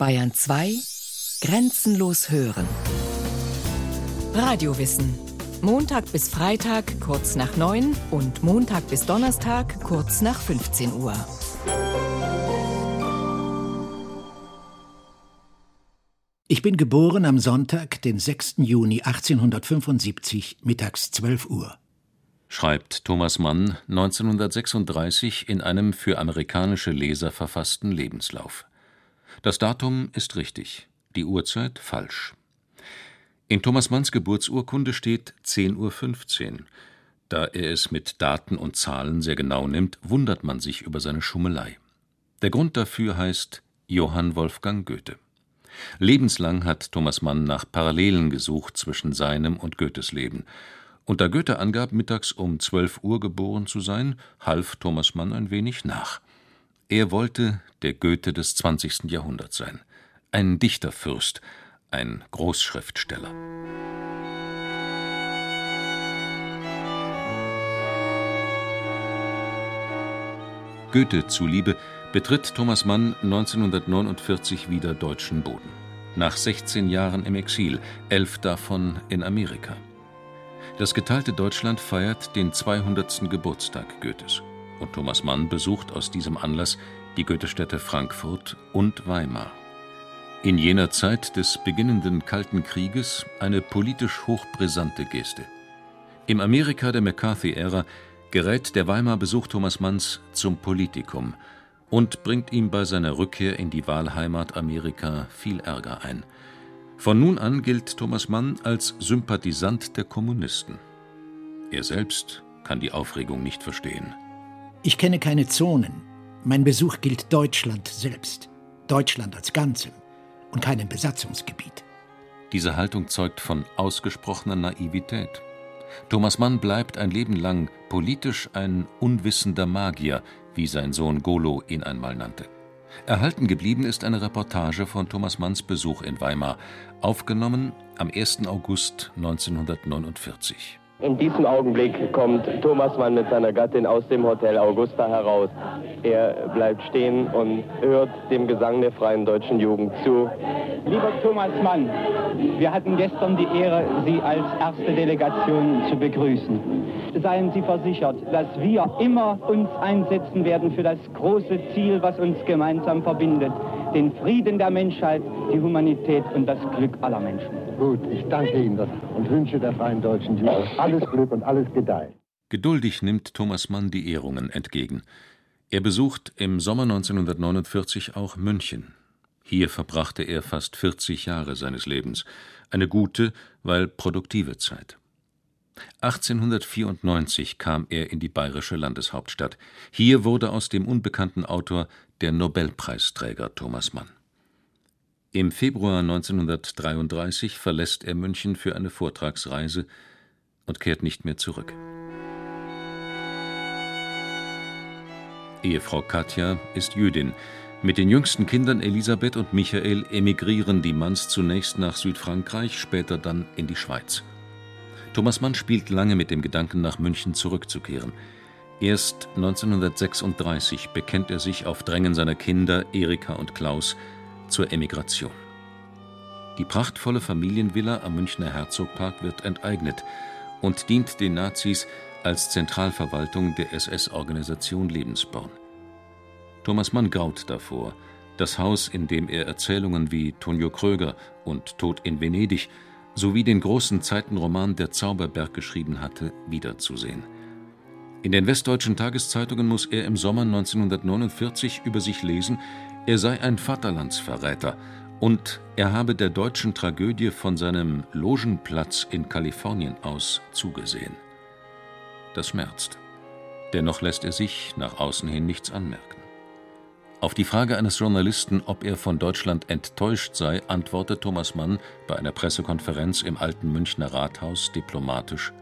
Bayern 2 Grenzenlos hören. Radiowissen. Montag bis Freitag kurz nach 9 und Montag bis Donnerstag kurz nach 15 Uhr. Ich bin geboren am Sonntag, den 6. Juni 1875, mittags 12 Uhr. Schreibt Thomas Mann 1936 in einem für amerikanische Leser verfassten Lebenslauf. Das Datum ist richtig, die Uhrzeit falsch. In Thomas Manns Geburtsurkunde steht 10.15 Uhr. Da er es mit Daten und Zahlen sehr genau nimmt, wundert man sich über seine Schummelei. Der Grund dafür heißt Johann Wolfgang Goethe. Lebenslang hat Thomas Mann nach Parallelen gesucht zwischen seinem und Goethes Leben. Und da Goethe angab, mittags um 12 Uhr geboren zu sein, half Thomas Mann ein wenig nach. Er wollte der Goethe des 20. Jahrhunderts sein. Ein Dichterfürst, ein Großschriftsteller. Goethe zuliebe betritt Thomas Mann 1949 wieder deutschen Boden. Nach 16 Jahren im Exil, elf davon in Amerika. Das geteilte Deutschland feiert den 200. Geburtstag Goethes. Und Thomas Mann besucht aus diesem Anlass die Goethestädte Frankfurt und Weimar in jener Zeit des beginnenden Kalten Krieges eine politisch hochbrisante Geste. Im Amerika der McCarthy-Ära gerät der Weimar-Besuch Thomas Manns zum Politikum und bringt ihm bei seiner Rückkehr in die Wahlheimat Amerika viel Ärger ein. Von nun an gilt Thomas Mann als Sympathisant der Kommunisten. Er selbst kann die Aufregung nicht verstehen. Ich kenne keine Zonen. Mein Besuch gilt Deutschland selbst. Deutschland als Ganzem und keinem Besatzungsgebiet. Diese Haltung zeugt von ausgesprochener Naivität. Thomas Mann bleibt ein Leben lang politisch ein unwissender Magier, wie sein Sohn Golo ihn einmal nannte. Erhalten geblieben ist eine Reportage von Thomas Manns Besuch in Weimar, aufgenommen am 1. August 1949. In diesem Augenblick kommt Thomas Mann mit seiner Gattin aus dem Hotel Augusta heraus. Er bleibt stehen und hört dem Gesang der Freien Deutschen Jugend zu. Lieber Thomas Mann, wir hatten gestern die Ehre, Sie als erste Delegation zu begrüßen. Seien Sie versichert, dass wir immer uns einsetzen werden für das große Ziel, was uns gemeinsam verbindet. Den Frieden der Menschheit, die Humanität und das Glück aller Menschen. Gut, ich danke Ihnen und wünsche der Freien Deutschen Jugend alles Glück und alles Gedeihen. Geduldig nimmt Thomas Mann die Ehrungen entgegen. Er besucht im Sommer 1949 auch München. Hier verbrachte er fast 40 Jahre seines Lebens, eine gute, weil produktive Zeit. 1894 kam er in die bayerische Landeshauptstadt. Hier wurde aus dem unbekannten Autor der Nobelpreisträger Thomas Mann. Im Februar 1933 verlässt er München für eine Vortragsreise und kehrt nicht mehr zurück. Ehefrau Katja ist Jüdin. Mit den jüngsten Kindern Elisabeth und Michael emigrieren die Manns zunächst nach Südfrankreich, später dann in die Schweiz. Thomas Mann spielt lange mit dem Gedanken, nach München zurückzukehren. Erst 1936 bekennt er sich auf Drängen seiner Kinder Erika und Klaus zur Emigration. Die prachtvolle Familienvilla am Münchner Herzogpark wird enteignet und dient den Nazis als Zentralverwaltung der SS-Organisation Lebensborn. Thomas Mann graut davor, das Haus, in dem er Erzählungen wie Tonio Kröger und Tod in Venedig sowie den großen Zeitenroman Der Zauberberg geschrieben hatte, wiederzusehen. In den westdeutschen Tageszeitungen muss er im Sommer 1949 über sich lesen, er sei ein Vaterlandsverräter und er habe der deutschen Tragödie von seinem Logenplatz in Kalifornien aus zugesehen. Das schmerzt. Dennoch lässt er sich nach außen hin nichts anmerken. Auf die Frage eines Journalisten, ob er von Deutschland enttäuscht sei, antwortet Thomas Mann bei einer Pressekonferenz im alten Münchner Rathaus diplomatisch: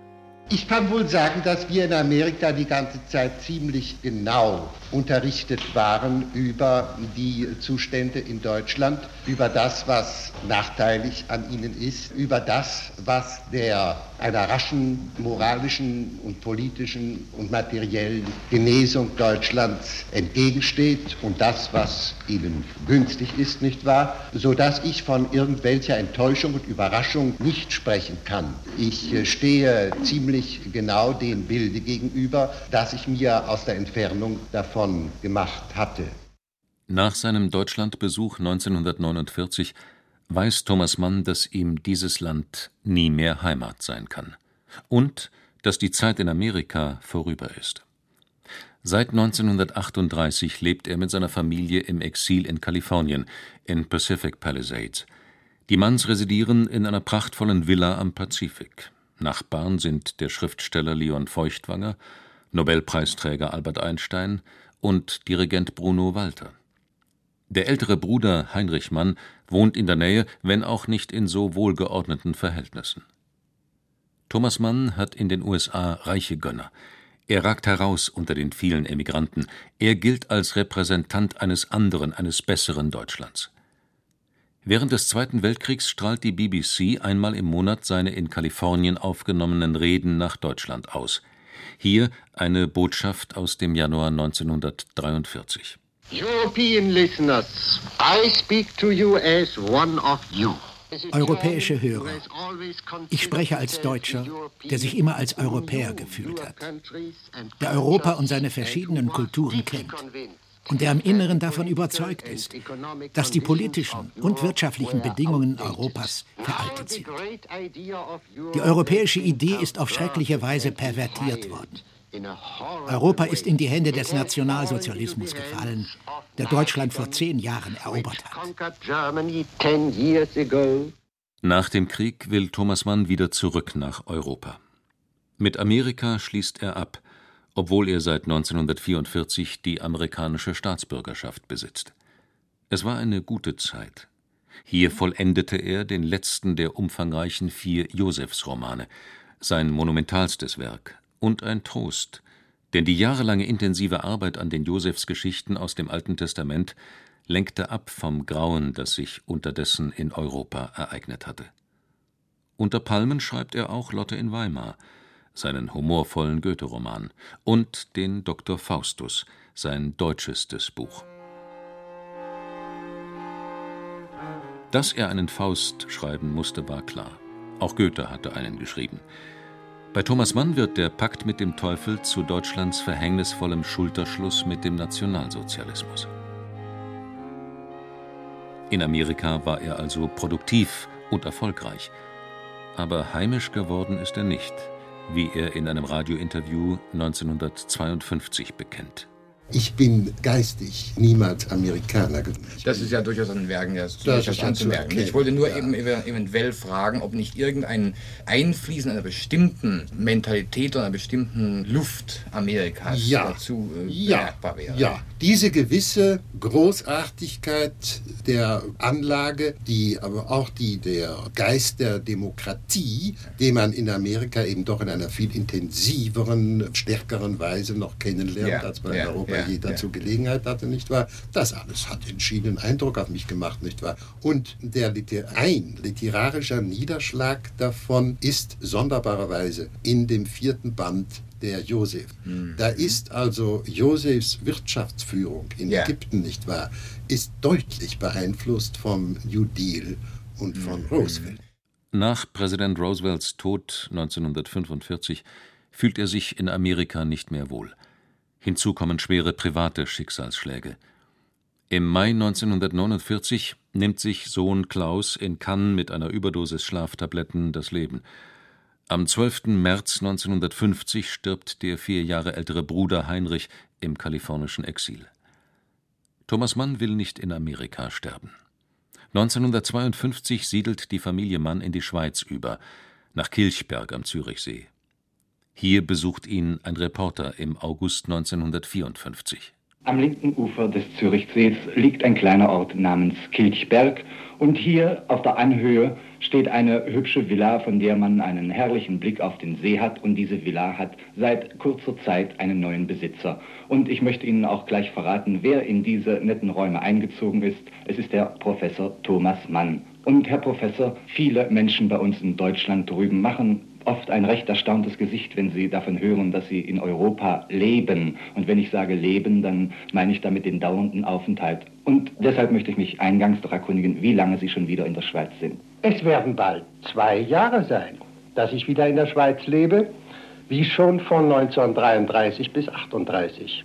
Ich kann wohl sagen, dass wir in Amerika die ganze Zeit ziemlich genau unterrichtet waren über die Zustände in Deutschland, über das, was nachteilig an ihnen ist, über das, was der einer raschen moralischen und politischen und materiellen Genesung Deutschlands entgegensteht und das, was ihnen günstig ist, nicht wahr? So dass ich von irgendwelcher Enttäuschung und Überraschung nicht sprechen kann. Ich äh, stehe ziemlich genau dem Bilde gegenüber, das ich mir aus der Entfernung davon gemacht hatte. Nach seinem Deutschlandbesuch 1949 weiß Thomas Mann, dass ihm dieses Land nie mehr Heimat sein kann und dass die Zeit in Amerika vorüber ist. Seit 1938 lebt er mit seiner Familie im Exil in Kalifornien, in Pacific Palisades. Die Manns residieren in einer prachtvollen Villa am Pazifik. Nachbarn sind der Schriftsteller Leon Feuchtwanger, Nobelpreisträger Albert Einstein und Dirigent Bruno Walter. Der ältere Bruder Heinrich Mann wohnt in der Nähe, wenn auch nicht in so wohlgeordneten Verhältnissen. Thomas Mann hat in den USA reiche Gönner. Er ragt heraus unter den vielen Emigranten. Er gilt als Repräsentant eines anderen, eines besseren Deutschlands. Während des Zweiten Weltkriegs strahlt die BBC einmal im Monat seine in Kalifornien aufgenommenen Reden nach Deutschland aus. Hier eine Botschaft aus dem Januar 1943. European listeners, I speak to you as one of you. Europäische Hörer, ich spreche als Deutscher, der sich immer als Europäer gefühlt hat, der Europa und seine verschiedenen Kulturen kennt und der im Inneren davon überzeugt ist, dass die politischen und wirtschaftlichen Bedingungen Europas veraltet sind. Die europäische Idee ist auf schreckliche Weise pervertiert worden. Europa ist in die Hände des Nationalsozialismus gefallen, der Deutschland vor zehn Jahren erobert hat. Nach dem Krieg will Thomas Mann wieder zurück nach Europa. Mit Amerika schließt er ab, obwohl er seit 1944 die amerikanische Staatsbürgerschaft besitzt. Es war eine gute Zeit. Hier vollendete er den letzten der umfangreichen vier Josefsromane, sein monumentalstes Werk, und ein Trost, denn die jahrelange intensive Arbeit an den Josefsgeschichten aus dem Alten Testament lenkte ab vom Grauen, das sich unterdessen in Europa ereignet hatte. Unter Palmen schreibt er auch Lotte in Weimar, seinen humorvollen Goethe-Roman, und den Dr. Faustus, sein deutschestes Buch. Dass er einen Faust schreiben musste, war klar. Auch Goethe hatte einen geschrieben. Bei Thomas Mann wird der Pakt mit dem Teufel zu Deutschlands verhängnisvollem Schulterschluss mit dem Nationalsozialismus. In Amerika war er also produktiv und erfolgreich. Aber heimisch geworden ist er nicht, wie er in einem Radiointerview 1952 bekennt. Ich bin geistig niemals Amerikaner gewesen. Das ist ja durchaus an den Werken ja durchaus anzumerken. Ich wollte nur ja. eben eventuell fragen, ob nicht irgendein Einfließen einer bestimmten Mentalität oder einer bestimmten Luft Amerikas ja. dazu äh, ja. wäre. Ja, diese gewisse Großartigkeit der Anlage, die aber auch die der Geist der Demokratie, den man in Amerika eben doch in einer viel intensiveren, stärkeren Weise noch kennenlernt, ja. als man in Europa ja, je dazu ja. Gelegenheit hatte, nicht wahr? Das alles hat entschiedenen Eindruck auf mich gemacht, nicht wahr? Und der Liter ein literarischer Niederschlag davon ist sonderbarerweise in dem vierten Band der Josef. Mhm. Da ist also Josefs Wirtschaftsführung in ja. Ägypten, nicht wahr, ist deutlich beeinflusst vom New Deal und von mhm. Roosevelt. Nach Präsident Roosevelts Tod 1945 fühlt er sich in Amerika nicht mehr wohl. Hinzu kommen schwere private Schicksalsschläge. Im Mai 1949 nimmt sich Sohn Klaus in Cannes mit einer Überdosis Schlaftabletten das Leben. Am 12. März 1950 stirbt der vier Jahre ältere Bruder Heinrich im kalifornischen Exil. Thomas Mann will nicht in Amerika sterben. 1952 siedelt die Familie Mann in die Schweiz über, nach Kilchberg am Zürichsee. Hier besucht ihn ein Reporter im August 1954. Am linken Ufer des Zürichsees liegt ein kleiner Ort namens Kilchberg und hier auf der Anhöhe steht eine hübsche Villa, von der man einen herrlichen Blick auf den See hat. Und diese Villa hat seit kurzer Zeit einen neuen Besitzer. Und ich möchte Ihnen auch gleich verraten, wer in diese netten Räume eingezogen ist. Es ist der Professor Thomas Mann. Und Herr Professor, viele Menschen bei uns in Deutschland drüben machen oft ein recht erstauntes Gesicht, wenn sie davon hören, dass sie in Europa leben. Und wenn ich sage leben, dann meine ich damit den dauernden Aufenthalt. Und deshalb möchte ich mich eingangs doch erkundigen, wie lange Sie schon wieder in der Schweiz sind. Es werden bald zwei Jahre sein, dass ich wieder in der Schweiz lebe, wie schon von 1933 bis 1938.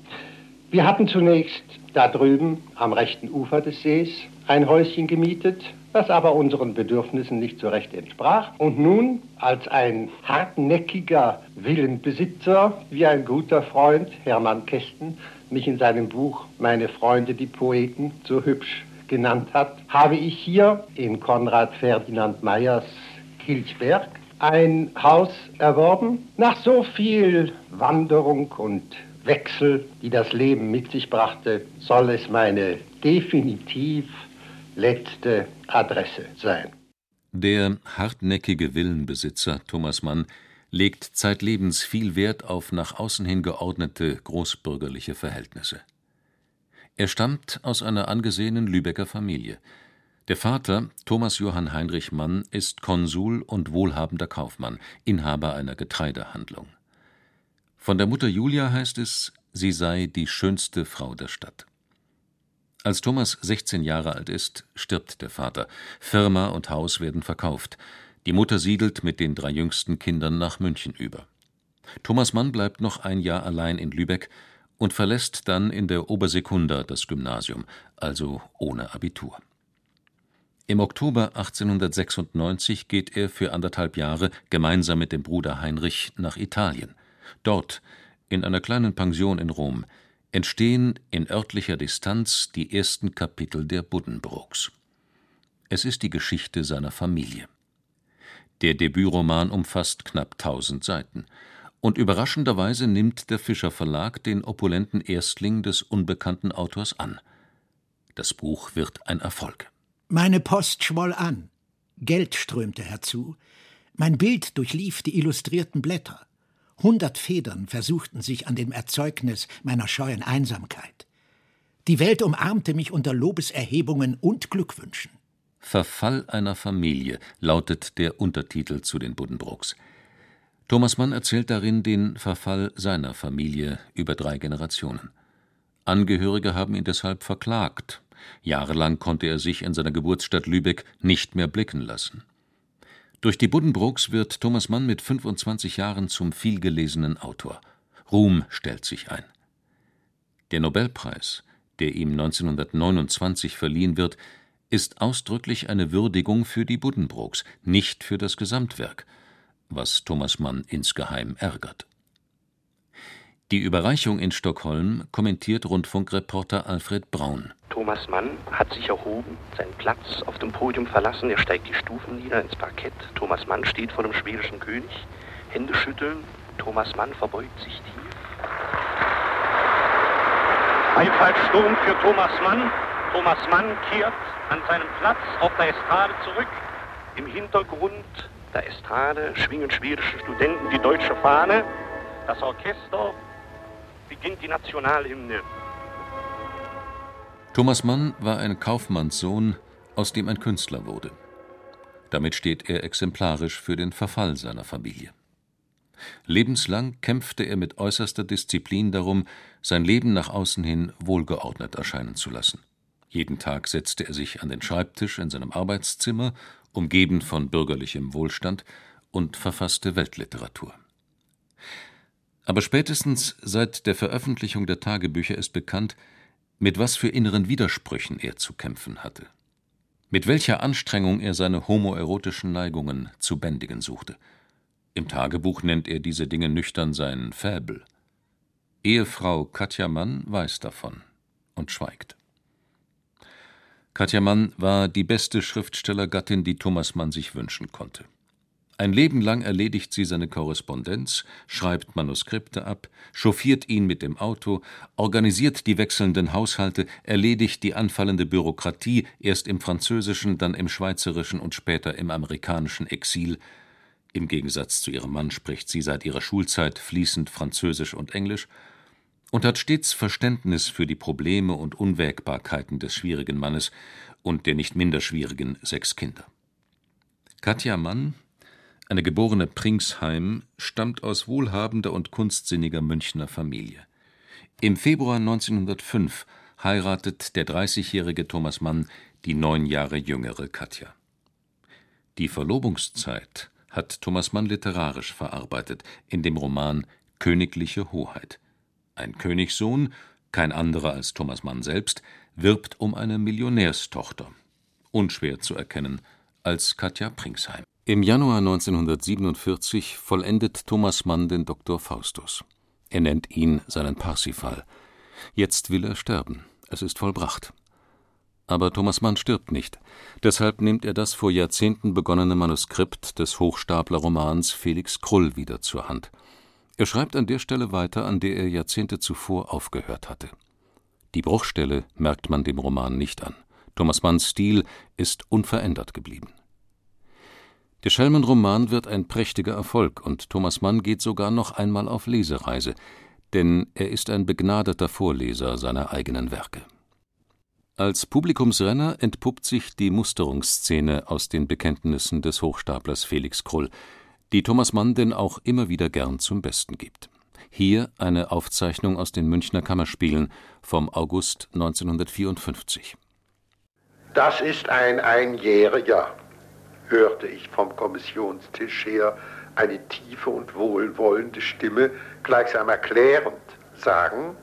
Wir hatten zunächst da drüben am rechten Ufer des Sees ein Häuschen gemietet, das aber unseren Bedürfnissen nicht so recht entsprach. Und nun, als ein hartnäckiger Villenbesitzer, wie ein guter Freund, Hermann Kästen, mich in seinem Buch Meine Freunde, die Poeten, so hübsch genannt hat, habe ich hier in Konrad Ferdinand Meyers Kilchberg ein Haus erworben. Nach so viel Wanderung und Wechsel, die das Leben mit sich brachte, soll es meine definitiv letzte Adresse sein. Der hartnäckige Villenbesitzer Thomas Mann legt zeitlebens viel Wert auf nach außen hin geordnete großbürgerliche Verhältnisse. Er stammt aus einer angesehenen Lübecker Familie. Der Vater, Thomas Johann Heinrich Mann, ist Konsul und wohlhabender Kaufmann, Inhaber einer Getreidehandlung. Von der Mutter Julia heißt es, sie sei die schönste Frau der Stadt. Als Thomas 16 Jahre alt ist, stirbt der Vater. Firma und Haus werden verkauft. Die Mutter siedelt mit den drei jüngsten Kindern nach München über. Thomas Mann bleibt noch ein Jahr allein in Lübeck und verlässt dann in der Obersekunda das Gymnasium, also ohne Abitur. Im Oktober 1896 geht er für anderthalb Jahre gemeinsam mit dem Bruder Heinrich nach Italien. Dort, in einer kleinen Pension in Rom, entstehen in örtlicher Distanz die ersten Kapitel der Buddenbrooks. Es ist die Geschichte seiner Familie. Der Debütroman umfasst knapp 1000 Seiten. Und überraschenderweise nimmt der Fischer Verlag den opulenten Erstling des unbekannten Autors an. Das Buch wird ein Erfolg. Meine Post schwoll an. Geld strömte herzu. Mein Bild durchlief die illustrierten Blätter. Hundert Federn versuchten sich an dem Erzeugnis meiner scheuen Einsamkeit. Die Welt umarmte mich unter Lobeserhebungen und Glückwünschen. Verfall einer Familie lautet der Untertitel zu den Buddenbrooks. Thomas Mann erzählt darin den Verfall seiner Familie über drei Generationen. Angehörige haben ihn deshalb verklagt. Jahrelang konnte er sich in seiner Geburtsstadt Lübeck nicht mehr blicken lassen. Durch die Buddenbrooks wird Thomas Mann mit 25 Jahren zum vielgelesenen Autor. Ruhm stellt sich ein. Der Nobelpreis, der ihm 1929 verliehen wird, ist ausdrücklich eine Würdigung für die Buddenbrooks, nicht für das Gesamtwerk, was Thomas Mann insgeheim ärgert. Die Überreichung in Stockholm kommentiert Rundfunkreporter Alfred Braun. Thomas Mann hat sich erhoben, seinen Platz auf dem Podium verlassen. Er steigt die Stufen nieder ins Parkett. Thomas Mann steht vor dem schwedischen König. Hände schütteln. Thomas Mann verbeugt sich tief. Beifallssturm für Thomas Mann. Thomas Mann kehrt an seinen Platz auf der Estrade zurück. Im Hintergrund der Estrade schwingen schwedische Studenten die deutsche Fahne. Das Orchester beginnt die Nationalhymne. Thomas Mann war ein Kaufmannssohn, aus dem ein Künstler wurde. Damit steht er exemplarisch für den Verfall seiner Familie. Lebenslang kämpfte er mit äußerster Disziplin darum, sein Leben nach außen hin wohlgeordnet erscheinen zu lassen. Jeden Tag setzte er sich an den Schreibtisch in seinem Arbeitszimmer, umgeben von bürgerlichem Wohlstand, und verfasste Weltliteratur. Aber spätestens seit der Veröffentlichung der Tagebücher ist bekannt, mit was für inneren Widersprüchen er zu kämpfen hatte, mit welcher Anstrengung er seine homoerotischen Neigungen zu bändigen suchte. Im Tagebuch nennt er diese Dinge nüchtern sein Fäbel. Ehefrau Katja Mann weiß davon und schweigt. Katja Mann war die beste Schriftstellergattin, die Thomas Mann sich wünschen konnte. Ein Leben lang erledigt sie seine Korrespondenz, schreibt Manuskripte ab, chauffiert ihn mit dem Auto, organisiert die wechselnden Haushalte, erledigt die anfallende Bürokratie, erst im französischen, dann im schweizerischen und später im amerikanischen Exil. Im Gegensatz zu ihrem Mann spricht sie seit ihrer Schulzeit fließend Französisch und Englisch und hat stets Verständnis für die Probleme und Unwägbarkeiten des schwierigen Mannes und der nicht minder schwierigen sechs Kinder. Katja Mann eine geborene Pringsheim, stammt aus wohlhabender und kunstsinniger Münchner Familie. Im Februar 1905 heiratet der 30-jährige Thomas Mann die neun Jahre jüngere Katja. Die Verlobungszeit hat Thomas Mann literarisch verarbeitet in dem Roman Königliche Hoheit. Ein Königssohn, kein anderer als Thomas Mann selbst, wirbt um eine Millionärstochter. Unschwer zu erkennen als Katja Pringsheim. Im Januar 1947 vollendet Thomas Mann den Doktor Faustus. Er nennt ihn seinen Parsifal. Jetzt will er sterben. Es ist vollbracht. Aber Thomas Mann stirbt nicht. Deshalb nimmt er das vor Jahrzehnten begonnene Manuskript des Hochstaplerromans Felix Krull wieder zur Hand. Er schreibt an der Stelle weiter, an der er Jahrzehnte zuvor aufgehört hatte. Die Bruchstelle merkt man dem Roman nicht an. Thomas Manns Stil ist unverändert geblieben. Der Schelmenroman wird ein prächtiger Erfolg und Thomas Mann geht sogar noch einmal auf Lesereise, denn er ist ein begnadeter Vorleser seiner eigenen Werke. Als Publikumsrenner entpuppt sich die Musterungsszene aus den Bekenntnissen des Hochstaplers Felix Krull, die Thomas Mann denn auch immer wieder gern zum Besten gibt. Hier eine Aufzeichnung aus den Münchner Kammerspielen vom August 1954. Das ist ein Einjähriger, hörte ich vom Kommissionstisch her eine tiefe und wohlwollende Stimme gleichsam erklärend sagen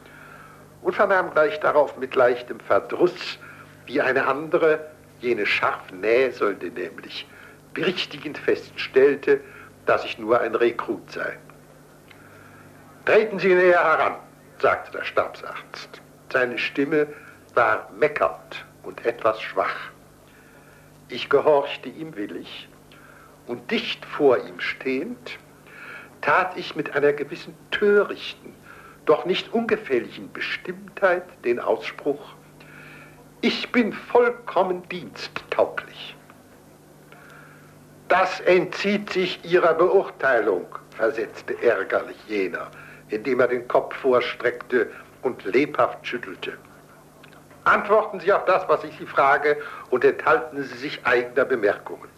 und vernahm gleich darauf mit leichtem Verdruss, wie eine andere, jene scharf Näselnde nämlich, berichtigend feststellte, dass ich nur ein Rekrut sei. Treten Sie näher heran, sagte der Stabsarzt. Seine Stimme war meckernd und etwas schwach. Ich gehorchte ihm willig und dicht vor ihm stehend tat ich mit einer gewissen törichten, doch nicht ungefährlichen Bestimmtheit den Ausspruch, ich bin vollkommen diensttauglich. Das entzieht sich Ihrer Beurteilung, versetzte ärgerlich jener, indem er den Kopf vorstreckte und lebhaft schüttelte. Antworten Sie auf das, was ich Sie frage, und enthalten Sie sich eigener Bemerkungen.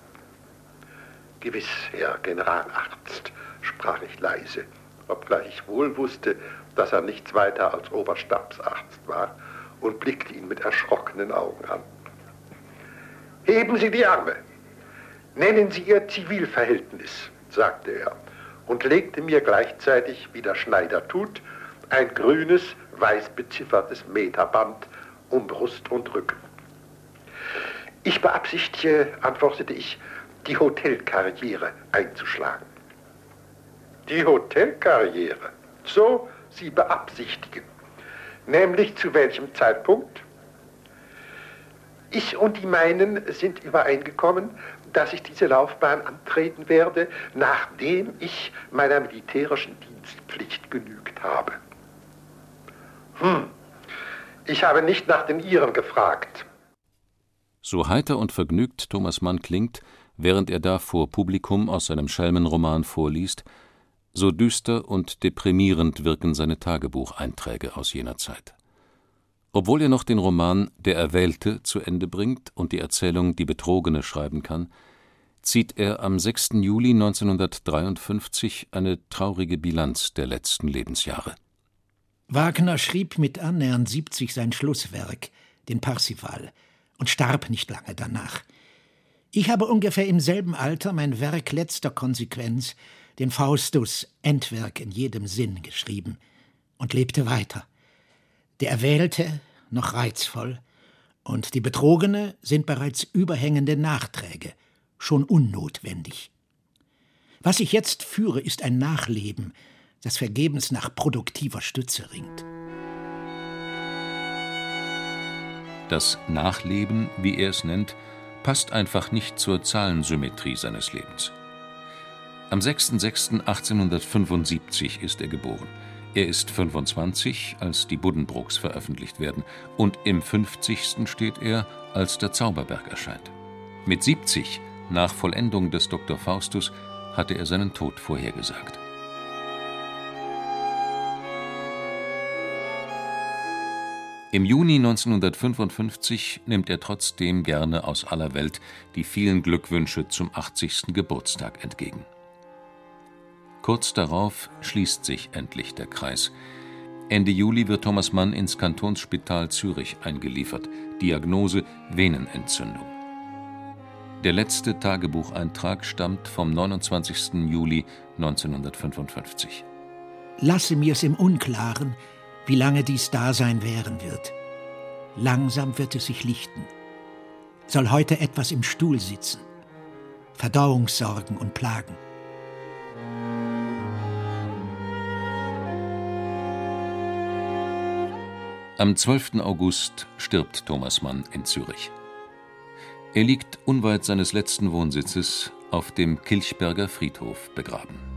Gewiss, Herr Generalarzt, sprach ich leise, obgleich ich wohl wusste, dass er nichts weiter als Oberstabsarzt war, und blickte ihn mit erschrockenen Augen an. Heben Sie die Arme. Nennen Sie Ihr Zivilverhältnis, sagte er und legte mir gleichzeitig, wie der Schneider tut, ein grünes, weiß beziffertes Meterband um Brust und Rücken. Ich beabsichtige, antwortete ich, die Hotelkarriere einzuschlagen. Die Hotelkarriere? So Sie beabsichtigen. Nämlich zu welchem Zeitpunkt? Ich und die meinen sind übereingekommen, dass ich diese Laufbahn antreten werde, nachdem ich meiner militärischen Dienstpflicht genügt habe. Hm, ich habe nicht nach den Ihren gefragt. So heiter und vergnügt Thomas Mann klingt, während er da vor Publikum aus seinem Schelmenroman vorliest, so düster und deprimierend wirken seine Tagebucheinträge aus jener Zeit. Obwohl er noch den Roman Der Erwählte zu Ende bringt und die Erzählung Die Betrogene schreiben kann, zieht er am 6. Juli 1953 eine traurige Bilanz der letzten Lebensjahre. Wagner schrieb mit annähernd 70 sein Schlusswerk, den Parsifal, und starb nicht lange danach. Ich habe ungefähr im selben Alter mein Werk letzter Konsequenz, den Faustus, Endwerk in jedem Sinn, geschrieben und lebte weiter. Der Erwählte noch reizvoll, und die Betrogene sind bereits überhängende Nachträge, schon unnotwendig. Was ich jetzt führe, ist ein Nachleben, das vergebens nach produktiver Stütze ringt. Das Nachleben, wie er es nennt, passt einfach nicht zur Zahlensymmetrie seines Lebens. Am 6.6.1875 ist er geboren. Er ist 25, als die Buddenbrooks veröffentlicht werden, und im 50. steht er, als der Zauberberg erscheint. Mit 70, nach Vollendung des Dr. Faustus, hatte er seinen Tod vorhergesagt. Im Juni 1955 nimmt er trotzdem gerne aus aller Welt die vielen Glückwünsche zum 80. Geburtstag entgegen. Kurz darauf schließt sich endlich der Kreis. Ende Juli wird Thomas Mann ins Kantonsspital Zürich eingeliefert. Diagnose Venenentzündung. Der letzte Tagebucheintrag stammt vom 29. Juli 1955. Lasse mir's im Unklaren, wie lange dies Dasein währen wird. Langsam wird es sich lichten. Soll heute etwas im Stuhl sitzen. Verdauungssorgen und Plagen. Am 12. August stirbt Thomas Mann in Zürich. Er liegt unweit seines letzten Wohnsitzes auf dem Kilchberger Friedhof begraben